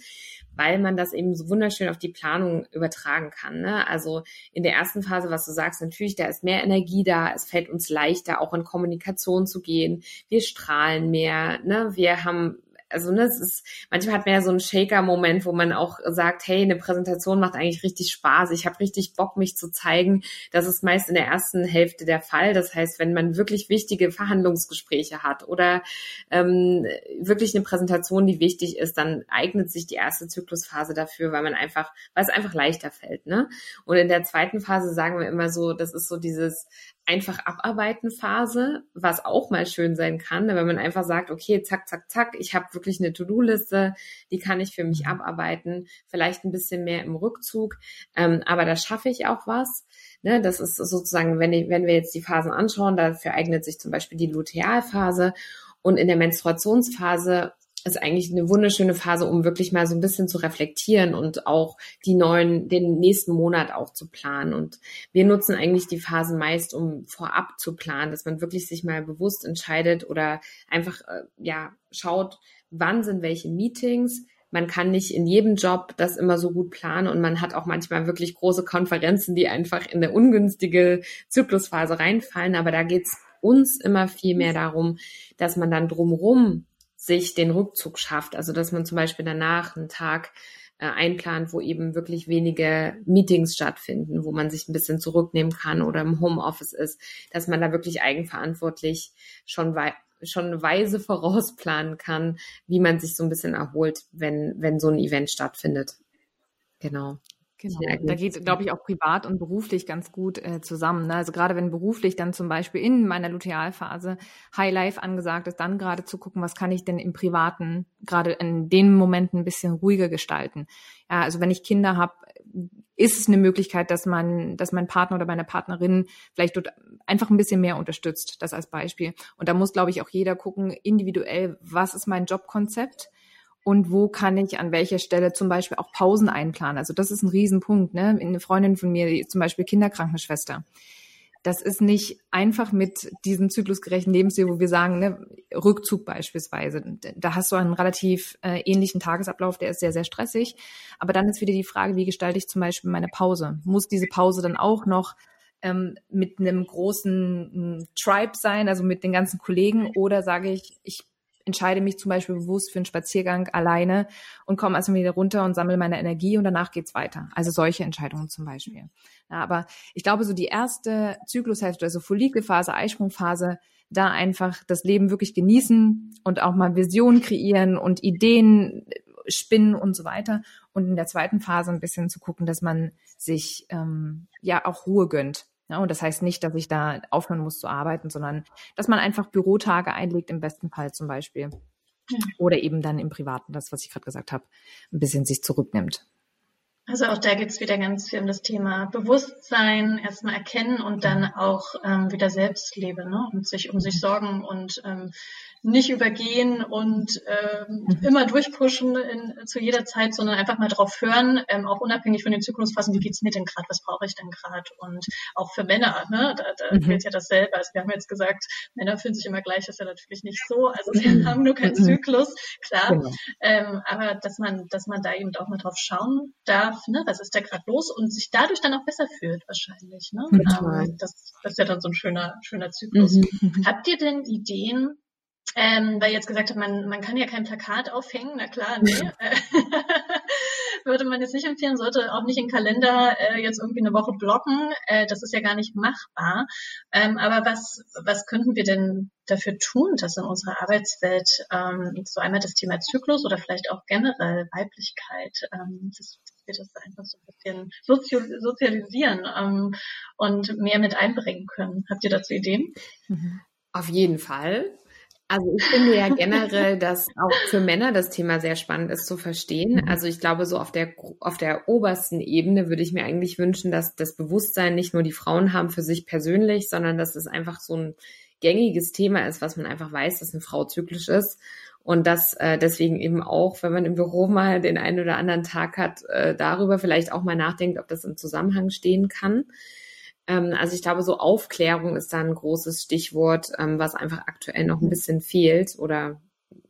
S3: weil man das eben so wunderschön auf die Planung übertragen kann. Ne? Also in der ersten Phase, was du sagst, natürlich, da ist mehr Energie da, es fällt uns leichter, auch in Kommunikation zu gehen, wir strahlen mehr, ne? wir haben also ne, es ist, manchmal hat man ja so einen Shaker-Moment, wo man auch sagt, hey, eine Präsentation macht eigentlich richtig Spaß, ich habe richtig Bock, mich zu zeigen. Das ist meist in der ersten Hälfte der Fall. Das heißt, wenn man wirklich wichtige Verhandlungsgespräche hat oder ähm, wirklich eine Präsentation, die wichtig ist, dann eignet sich die erste Zyklusphase dafür, weil man einfach, weil es einfach leichter fällt. Ne? Und in der zweiten Phase sagen wir immer so, das ist so dieses einfach abarbeiten Phase, was auch mal schön sein kann, wenn man einfach sagt, okay, zack, zack, zack, ich habe wirklich eine To-Do-Liste, die kann ich für mich abarbeiten, vielleicht ein bisschen mehr im Rückzug, ähm, aber da schaffe ich auch was. Ne, das ist sozusagen, wenn, ich, wenn wir jetzt die Phasen anschauen, dafür eignet sich zum Beispiel die Lutealphase und in der Menstruationsphase ist eigentlich eine wunderschöne Phase, um wirklich mal so ein bisschen zu reflektieren und auch die neuen, den nächsten Monat auch zu planen. Und wir nutzen eigentlich die Phasen meist, um vorab zu planen, dass man wirklich sich mal bewusst entscheidet oder einfach, äh, ja, schaut, wann sind welche Meetings. Man kann nicht in jedem Job das immer so gut planen und man hat auch manchmal wirklich große Konferenzen, die einfach in eine ungünstige Zyklusphase reinfallen. Aber da geht's uns immer viel mehr darum, dass man dann drumrum sich den Rückzug schafft. Also dass man zum Beispiel danach einen Tag äh, einplant, wo eben wirklich wenige Meetings stattfinden, wo man sich ein bisschen zurücknehmen kann oder im Homeoffice ist, dass man da wirklich eigenverantwortlich schon wei schon weise vorausplanen kann, wie man sich so ein bisschen erholt, wenn, wenn so ein Event stattfindet. Genau.
S4: Genau. Da geht, glaube ich, auch privat und beruflich ganz gut äh, zusammen. Ne? Also gerade wenn beruflich dann zum Beispiel in meiner Lutealphase High Life angesagt ist, dann gerade zu gucken, was kann ich denn im Privaten gerade in den Momenten ein bisschen ruhiger gestalten. Ja, also wenn ich Kinder habe, ist es eine Möglichkeit, dass man, dass mein Partner oder meine Partnerin vielleicht dort einfach ein bisschen mehr unterstützt. Das als Beispiel. Und da muss, glaube ich, auch jeder gucken, individuell, was ist mein Jobkonzept? Und wo kann ich an welcher Stelle zum Beispiel auch Pausen einplanen. Also das ist ein Riesenpunkt. Ne? Eine Freundin von mir, die ist zum Beispiel Kinderkrankenschwester. Das ist nicht einfach mit diesem zyklusgerechten Lebensstil, wo wir sagen, ne, Rückzug beispielsweise. Da hast du einen relativ äh, ähnlichen Tagesablauf, der ist sehr, sehr stressig. Aber dann ist wieder die Frage, wie gestalte ich zum Beispiel meine Pause? Muss diese Pause dann auch noch ähm, mit einem großen Tribe sein, also mit den ganzen Kollegen, oder sage ich, ich entscheide mich zum Beispiel bewusst für einen Spaziergang alleine und komme erstmal wieder runter und sammle meine Energie und danach geht's weiter. Also solche Entscheidungen zum Beispiel. Ja, aber ich glaube, so die erste Zyklushälfte, also Follikelphase, Eisprungphase, da einfach das Leben wirklich genießen und auch mal Visionen kreieren und Ideen spinnen und so weiter. Und in der zweiten Phase ein bisschen zu gucken, dass man sich ähm, ja auch Ruhe gönnt. Ja, und das heißt nicht, dass ich da aufhören muss zu arbeiten, sondern dass man einfach Bürotage einlegt, im besten Fall zum Beispiel. Oder eben dann im Privaten, das, was ich gerade gesagt habe, ein bisschen sich zurücknimmt.
S2: Also auch da geht es wieder ganz viel um das Thema Bewusstsein, erstmal erkennen und dann auch ähm, wieder Selbstlebe ne? und sich um sich sorgen und ähm, nicht übergehen und ähm, mhm. immer durchpushen in, zu jeder Zeit, sondern einfach mal drauf hören, ähm, auch unabhängig von den Zyklusfassen, wie geht's mir denn gerade, was brauche ich denn gerade? Und auch für Männer, ne, da, da mhm. gilt ja dasselbe. Also wir haben jetzt gesagt, Männer fühlen sich immer gleich, das ist ja natürlich nicht so. Also wir mhm. haben nur keinen mhm. Zyklus, klar. Genau. Ähm, aber dass man, dass man da eben auch mal drauf schauen darf, ne, was ist da gerade los und sich dadurch dann auch besser fühlt wahrscheinlich. Ne? Ähm, das, das ist ja dann so ein schöner, schöner Zyklus. Mhm. Habt ihr denn Ideen, ähm, weil jetzt gesagt habt, man, man kann ja kein Plakat aufhängen, na klar, nee. würde man jetzt nicht empfehlen, sollte auch nicht im Kalender äh, jetzt irgendwie eine Woche blocken. Äh, das ist ja gar nicht machbar. Ähm, aber was, was könnten wir denn dafür tun, dass in unserer Arbeitswelt ähm, so einmal das Thema Zyklus oder vielleicht auch generell Weiblichkeit, ähm, dass, dass wir das einfach so ein bisschen sozialisieren ähm, und mehr mit einbringen können. Habt ihr dazu Ideen?
S3: Mhm. Auf jeden Fall. Also ich finde ja generell, dass auch für Männer das Thema sehr spannend ist zu verstehen. Mhm. Also ich glaube, so auf der, auf der obersten Ebene würde ich mir eigentlich wünschen, dass das Bewusstsein nicht nur die Frauen haben für sich persönlich, sondern dass es einfach so ein gängiges Thema ist, was man einfach weiß, dass eine Frau zyklisch ist. Und dass äh, deswegen eben auch, wenn man im Büro mal den einen oder anderen Tag hat, äh, darüber vielleicht auch mal nachdenkt, ob das im Zusammenhang stehen kann. Ähm, also ich glaube, so Aufklärung ist da ein großes Stichwort, ähm, was einfach aktuell noch ein bisschen fehlt oder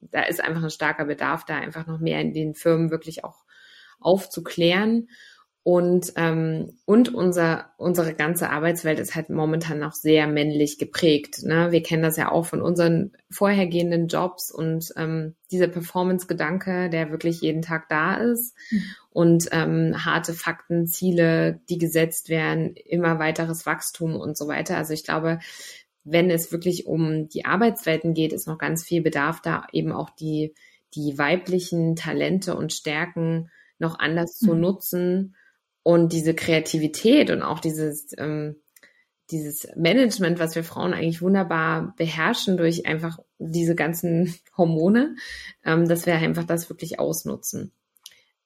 S3: da ist einfach ein starker Bedarf, da einfach noch mehr in den Firmen wirklich auch aufzuklären. Und, ähm, und unser, unsere ganze Arbeitswelt ist halt momentan noch sehr männlich geprägt. Ne? Wir kennen das ja auch von unseren vorhergehenden Jobs und ähm, dieser Performance-Gedanke, der wirklich jeden Tag da ist. Mhm. Und ähm, harte Fakten, Ziele, die gesetzt werden, immer weiteres Wachstum und so weiter. Also ich glaube, wenn es wirklich um die Arbeitswelten geht, ist noch ganz viel Bedarf da, eben auch die, die weiblichen Talente und Stärken noch anders mhm. zu nutzen und diese Kreativität und auch dieses, ähm, dieses Management, was wir Frauen eigentlich wunderbar beherrschen durch einfach diese ganzen Hormone, ähm, dass wir einfach das wirklich ausnutzen.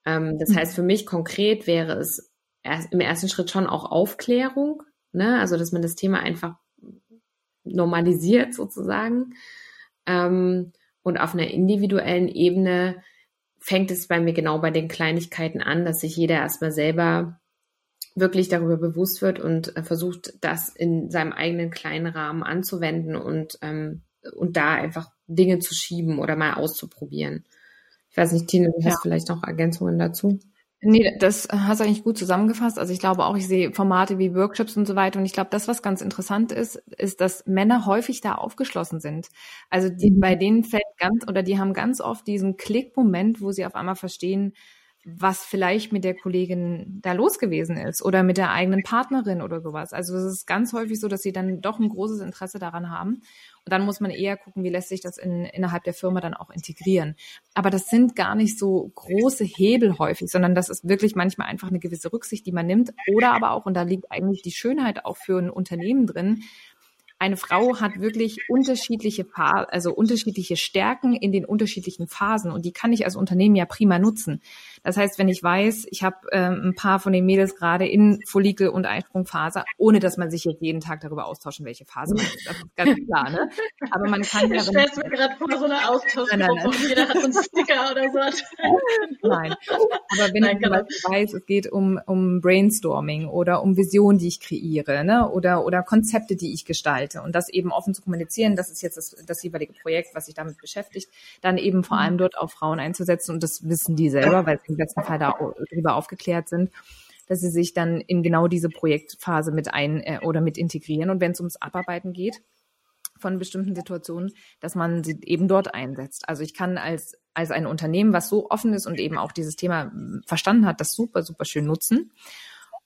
S3: Ähm, das mhm. heißt, für mich konkret wäre es erst, im ersten Schritt schon auch Aufklärung, ne? also dass man das Thema einfach normalisiert sozusagen. Ähm, und auf einer individuellen Ebene fängt es bei mir genau bei den Kleinigkeiten an, dass sich jeder erstmal selber wirklich darüber bewusst wird und äh, versucht, das in seinem eigenen kleinen Rahmen anzuwenden und, ähm, und da einfach Dinge zu schieben oder mal auszuprobieren. Ich weiß nicht, Tine, du ja. hast vielleicht noch Ergänzungen dazu?
S4: Nee, das hast du eigentlich gut zusammengefasst. Also ich glaube auch, ich sehe Formate wie Workshops und so weiter. Und ich glaube, das, was ganz interessant ist, ist, dass Männer häufig da aufgeschlossen sind. Also die, mhm. bei denen fällt ganz, oder die haben ganz oft diesen Klickmoment, wo sie auf einmal verstehen, was vielleicht mit der Kollegin da los gewesen ist oder mit der eigenen Partnerin oder sowas. Also es ist ganz häufig so, dass sie dann doch ein großes Interesse daran haben. Und dann muss man eher gucken, wie lässt sich das in, innerhalb der Firma dann auch integrieren. Aber das sind gar nicht so große Hebel häufig, sondern das ist wirklich manchmal einfach eine gewisse Rücksicht, die man nimmt. Oder aber auch, und da liegt eigentlich die Schönheit auch für ein Unternehmen drin, eine Frau hat wirklich unterschiedliche, also unterschiedliche Stärken in den unterschiedlichen Phasen und die kann ich als Unternehmen ja prima nutzen. Das heißt, wenn ich weiß, ich habe ähm, ein paar von den Mädels gerade in Follikel- und Einsprungphase, ohne dass man sich jetzt jeden Tag darüber austauschen, welche Phase man ist. Das ist ganz klar, ne? Aber man kann ja...
S2: Ich stell's mir gerade vor, so eine Austauschgruppe und jeder hat so einen Sticker oder so.
S4: Nein. Aber wenn nein, ich genau. weiß, es geht um, um Brainstorming oder um Visionen, die ich kreiere, ne? Oder, oder Konzepte, die ich gestalte, und das eben offen zu kommunizieren, das ist jetzt das, das jeweilige Projekt, was sich damit beschäftigt, dann eben vor allem dort auf Frauen einzusetzen und das wissen die selber, weil sie im letzten Fall darüber aufgeklärt sind dass sie sich dann in genau diese Projektphase mit ein äh, oder mit integrieren. Und wenn es ums Abarbeiten geht von bestimmten Situationen, dass man sie eben dort einsetzt. Also ich kann als, als ein Unternehmen, was so offen ist und eben auch dieses Thema verstanden hat, das super, super schön nutzen.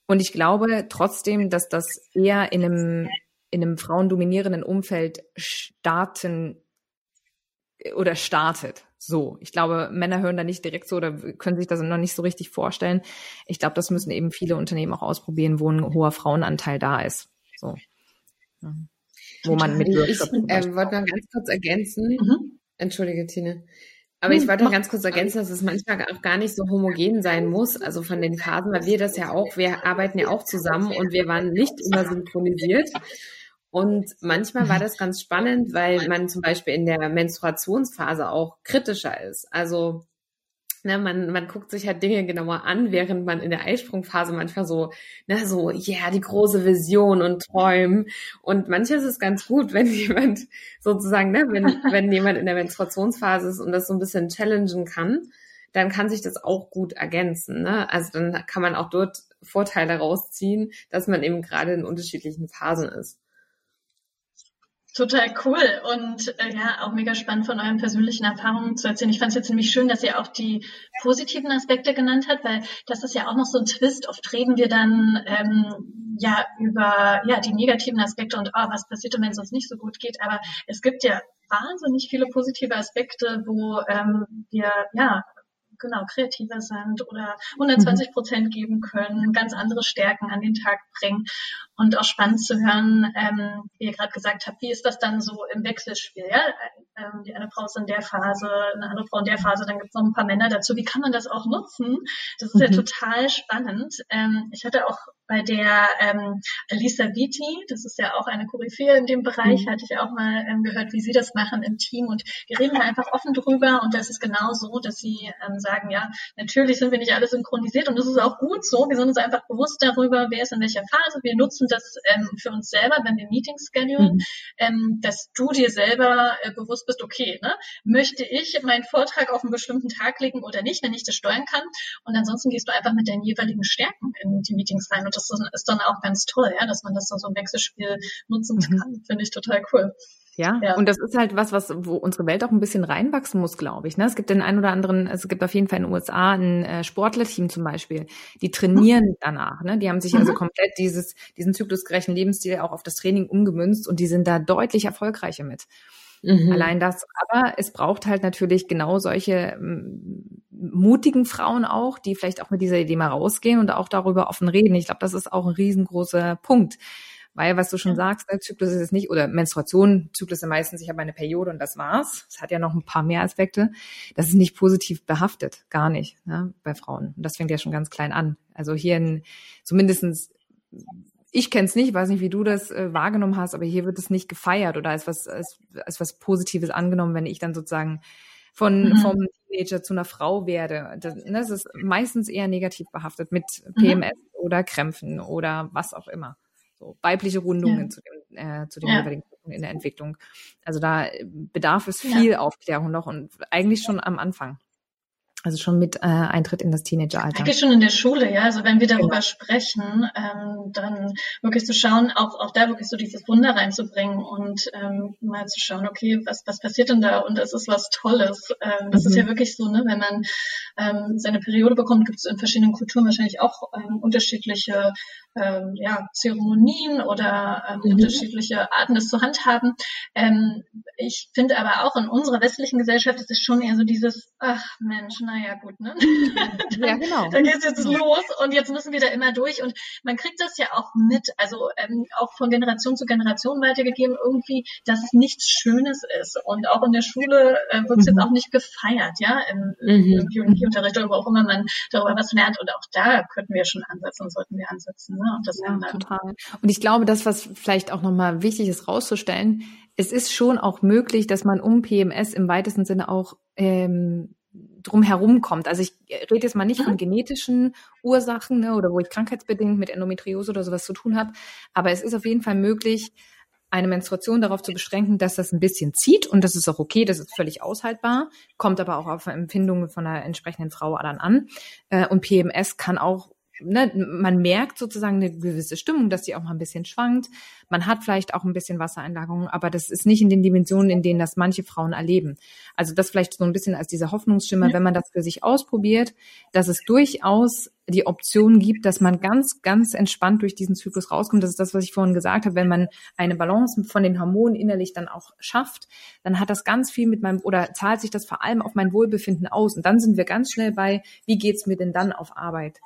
S4: Und ich glaube trotzdem, dass das eher in einem in einem frauendominierenden Umfeld starten oder startet. So, ich glaube, Männer hören da nicht direkt so oder können sich das noch nicht so richtig vorstellen. Ich glaube, das müssen eben viele Unternehmen auch ausprobieren, wo ein hoher Frauenanteil da ist. So.
S3: Wo man mit Ich äh, wollte noch ganz kurz ergänzen. Mhm. Entschuldige, Tine. Aber ich wollte noch ganz kurz ergänzen, dass es manchmal auch gar nicht so homogen sein muss, also von den Phasen, weil wir das ja auch, wir arbeiten ja auch zusammen und wir waren nicht immer synchronisiert. Und manchmal war das ganz spannend, weil man zum Beispiel in der Menstruationsphase auch kritischer ist. Also ne, man, man guckt sich halt Dinge genauer an, während man in der Eisprungphase manchmal so, ne, so, ja, yeah, die große Vision und Träumen. Und manchmal ist es ganz gut, wenn jemand sozusagen, ne, wenn, wenn jemand in der Menstruationsphase ist und das so ein bisschen challengen kann, dann kann sich das auch gut ergänzen. Ne? Also dann kann man auch dort Vorteile rausziehen, dass man eben gerade in unterschiedlichen Phasen ist.
S2: Total cool und äh, ja, auch mega spannend von euren persönlichen Erfahrungen zu erzählen. Ich fand es jetzt nämlich schön, dass ihr auch die positiven Aspekte genannt habt, weil das ist ja auch noch so ein Twist. Oft reden wir dann ähm, ja über ja die negativen Aspekte und oh, was passiert, wenn es uns nicht so gut geht. Aber es gibt ja wahnsinnig viele positive Aspekte, wo ähm, wir ja genau kreativer sind oder 120 Prozent geben können, ganz andere Stärken an den Tag bringen. Und auch spannend zu hören, ähm, wie ihr gerade gesagt habt, wie ist das dann so im Wechselspiel? Ja? Ähm, die eine Frau ist in der Phase, eine andere Frau in der Phase, dann gibt es noch ein paar Männer dazu. Wie kann man das auch nutzen? Das ist mhm. ja total spannend. Ähm, ich hatte auch bei der ähm, Lisa Vitti, das ist ja auch eine Koryphäe in dem Bereich, mhm. hatte ich auch mal ähm, gehört, wie sie das machen im Team. Und wir reden da einfach offen drüber. Und das ist genau so, dass sie ähm, sagen, ja, natürlich sind wir nicht alle synchronisiert und das ist auch gut so. Wir sind uns einfach bewusst darüber, wer ist in welcher Phase. Wir nutzen das ähm, für uns selber, wenn wir Meetings schedulen, mhm. ähm, dass du dir selber äh, bewusst bist, okay, ne, möchte ich meinen Vortrag auf einen bestimmten Tag legen oder nicht, wenn ich das steuern kann. Und ansonsten gehst du einfach mit deinen jeweiligen Stärken in die Meetings rein. Und das ist dann auch ganz toll, ja, dass man das dann so im Wechselspiel nutzen mhm. kann. Finde ich total cool.
S4: Ja, ja, und das ist halt was, was, wo unsere Welt auch ein bisschen reinwachsen muss, glaube ich. Ne? Es gibt den einen oder anderen, es gibt auf jeden Fall in den USA ein äh, Sportlerteam zum Beispiel, die trainieren mhm. danach. Ne? Die haben sich also mhm. also komplett dieses, diesen zyklusgerechten Lebensstil auch auf das Training umgemünzt und die sind da deutlich erfolgreicher mit. Mhm. Allein das. Aber es braucht halt natürlich genau solche mutigen Frauen auch, die vielleicht auch mit dieser Idee mal rausgehen und auch darüber offen reden. Ich glaube, das ist auch ein riesengroßer Punkt. Weil, was du schon ja. sagst, der ne, Zyklus ist es nicht, oder Menstruation, Zyklus sind meistens, ich habe eine Periode und das war's. Es hat ja noch ein paar mehr Aspekte. Das ist nicht positiv behaftet, gar nicht, ne, bei Frauen. Und das fängt ja schon ganz klein an. Also hier in, zumindestens ich kenne es nicht, weiß nicht, wie du das äh, wahrgenommen hast, aber hier wird es nicht gefeiert oder als was, als, als was Positives angenommen, wenn ich dann sozusagen von mhm. vom Teenager zu einer Frau werde. Das, ne, das ist meistens eher negativ behaftet mit PMS mhm. oder Krämpfen oder was auch immer. So weibliche Rundungen ja. zu dem, äh, zu dem ja. jeweiligen in der Entwicklung. Also da bedarf es viel ja. Aufklärung noch und eigentlich schon am Anfang. Also schon mit äh, Eintritt in das Teenageralter.
S2: Eigentlich schon in der Schule, ja. Also wenn wir darüber genau. sprechen, ähm, dann wirklich zu schauen, auch, auch da wirklich so dieses Wunder reinzubringen und ähm, mal zu schauen, okay, was, was passiert denn da? Und das ist was Tolles. Ähm, das mhm. ist ja wirklich so, ne, wenn man ähm, seine Periode bekommt, gibt es in verschiedenen Kulturen wahrscheinlich auch ähm, unterschiedliche ähm, ja, Zeremonien oder ähm, mhm. unterschiedliche Arten, das zu handhaben. Ähm, ich finde aber auch in unserer westlichen Gesellschaft ist es schon eher so dieses, ach Mensch, naja gut, ne? ja, genau. Dann geht es jetzt los und jetzt müssen wir da immer durch und man kriegt das ja auch mit, also ähm, auch von Generation zu Generation weitergegeben irgendwie, dass es nichts Schönes ist und auch in der Schule äh, wird es mhm. jetzt auch nicht gefeiert, ja, im, mhm. im Biologieunterricht oder wo auch immer man darüber was lernt und auch da könnten wir schon ansetzen und sollten wir ansetzen, ne? Und das
S4: ja, total. Und ich glaube, das, was vielleicht auch nochmal wichtig ist rauszustellen, es ist schon auch möglich, dass man um PMS im weitesten Sinne auch ähm, drum herum kommt. Also ich rede jetzt mal nicht von mhm. genetischen Ursachen ne, oder wo ich krankheitsbedingt mit Endometriose oder sowas zu tun habe, aber es ist auf jeden Fall möglich, eine Menstruation darauf zu beschränken, dass das ein bisschen zieht und das ist auch okay, das ist völlig aushaltbar, kommt aber auch auf Empfindungen von einer entsprechenden Frau dann an. Äh, und PMS kann auch ne, man merkt sozusagen eine gewisse Stimmung, dass sie auch mal ein bisschen schwankt. Man hat vielleicht auch ein bisschen Wassereinlagerung, aber das ist nicht in den Dimensionen, in denen das manche Frauen erleben. Also das vielleicht so ein bisschen als dieser Hoffnungsschimmer, ja. wenn man das für sich ausprobiert, dass es durchaus die Option gibt, dass man ganz, ganz entspannt durch diesen Zyklus rauskommt. Das ist das, was ich vorhin gesagt habe. Wenn man eine Balance von den Hormonen innerlich dann auch schafft, dann hat das ganz viel mit meinem, oder zahlt sich das vor allem auf mein Wohlbefinden aus. Und dann sind wir ganz schnell bei, wie geht's mir denn dann auf Arbeit?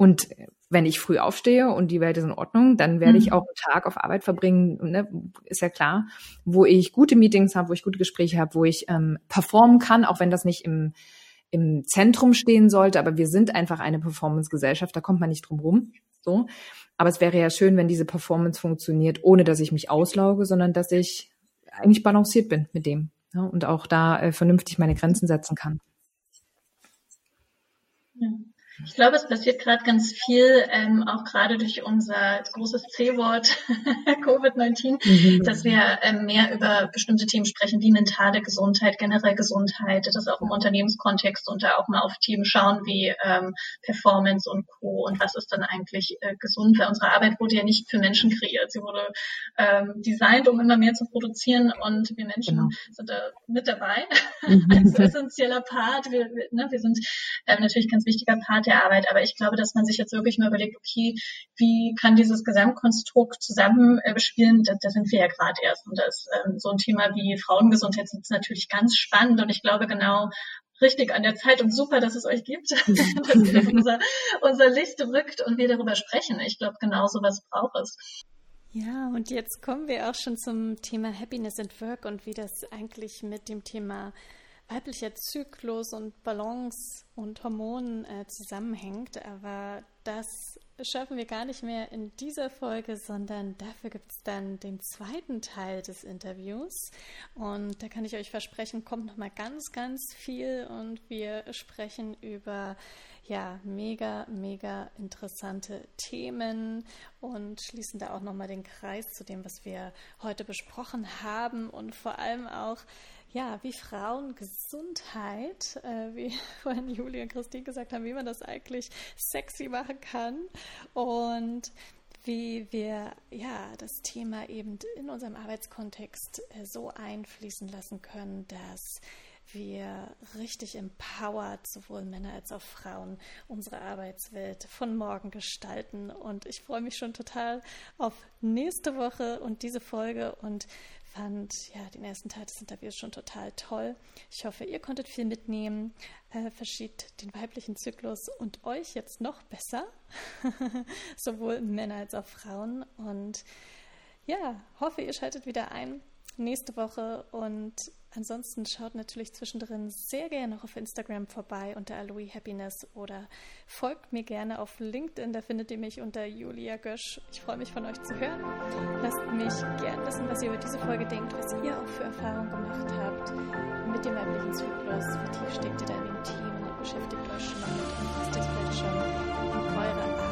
S4: Und wenn ich früh aufstehe und die Welt ist in Ordnung, dann werde mhm. ich auch einen Tag auf Arbeit verbringen, ne, ist ja klar, wo ich gute Meetings habe, wo ich gute Gespräche habe, wo ich ähm, performen kann, auch wenn das nicht im, im Zentrum stehen sollte. Aber wir sind einfach eine Performance-Gesellschaft, da kommt man nicht drum rum. So. Aber es wäre ja schön, wenn diese Performance funktioniert, ohne dass ich mich auslauge, sondern dass ich eigentlich balanciert bin mit dem ja, und auch da äh, vernünftig meine Grenzen setzen kann.
S2: Ich glaube, es passiert gerade ganz viel, ähm, auch gerade durch unser großes C-Wort Covid-19, mhm. dass wir ähm, mehr über bestimmte Themen sprechen, wie mentale Gesundheit, generell Gesundheit, das auch im Unternehmenskontext und da auch mal auf Themen schauen wie ähm, Performance und Co. und was ist dann eigentlich äh, gesund, weil unsere Arbeit wurde ja nicht für Menschen kreiert. Sie wurde ähm, designt, um immer mehr zu produzieren und wir Menschen genau. sind da mit dabei mhm. als essentieller Part. Wir, wir, ne, wir sind ähm, natürlich ganz wichtiger Part der Arbeit, aber ich glaube, dass man sich jetzt wirklich mal überlegt, okay, wie kann dieses Gesamtkonstrukt zusammenspielen? Äh, da, da sind wir ja gerade erst. Und da ist ähm, so ein Thema wie Frauengesundheit ist natürlich ganz spannend und ich glaube genau richtig an der Zeit und super, dass es euch gibt, dass ihr unser, unser Licht rückt und wir darüber sprechen. Ich glaube, genau so was braucht es.
S1: Ja, und jetzt kommen wir auch schon zum Thema Happiness at Work und wie das eigentlich mit dem Thema weiblicher Zyklus und Balance und Hormonen äh, zusammenhängt. Aber das schaffen wir gar nicht mehr in dieser Folge, sondern dafür gibt es dann den zweiten Teil des Interviews. Und da kann ich euch versprechen, kommt nochmal ganz, ganz viel und wir sprechen über ja, mega, mega interessante Themen und schließen da auch nochmal den Kreis zu dem, was wir heute besprochen haben und vor allem auch ja, wie Frauengesundheit, äh, wie vorhin Julia und Christine gesagt haben, wie man das eigentlich sexy machen kann und wie wir ja das Thema eben in unserem Arbeitskontext äh, so einfließen lassen können, dass wir richtig empowered, sowohl Männer als auch Frauen, unsere Arbeitswelt von morgen gestalten. Und ich freue mich schon total auf nächste Woche und diese Folge und fand ja den ersten Teil des Interviews schon total toll. Ich hoffe, ihr konntet viel mitnehmen, äh, verschiebt den weiblichen Zyklus und euch jetzt noch besser, sowohl Männer als auch Frauen. Und ja, hoffe, ihr schaltet wieder ein nächste Woche und Ansonsten schaut natürlich zwischendrin sehr gerne noch auf Instagram vorbei unter Aloe Happiness oder folgt mir gerne auf LinkedIn, da findet ihr mich unter Julia Gösch. Ich freue mich von euch zu hören. Lasst mich gerne wissen, was ihr über diese Folge denkt, was ihr auch für Erfahrungen gemacht habt mit dem weiblichen Zyklus. Wie tief steckt ihr da in den Themen und beschäftigt euch schon mal mit und was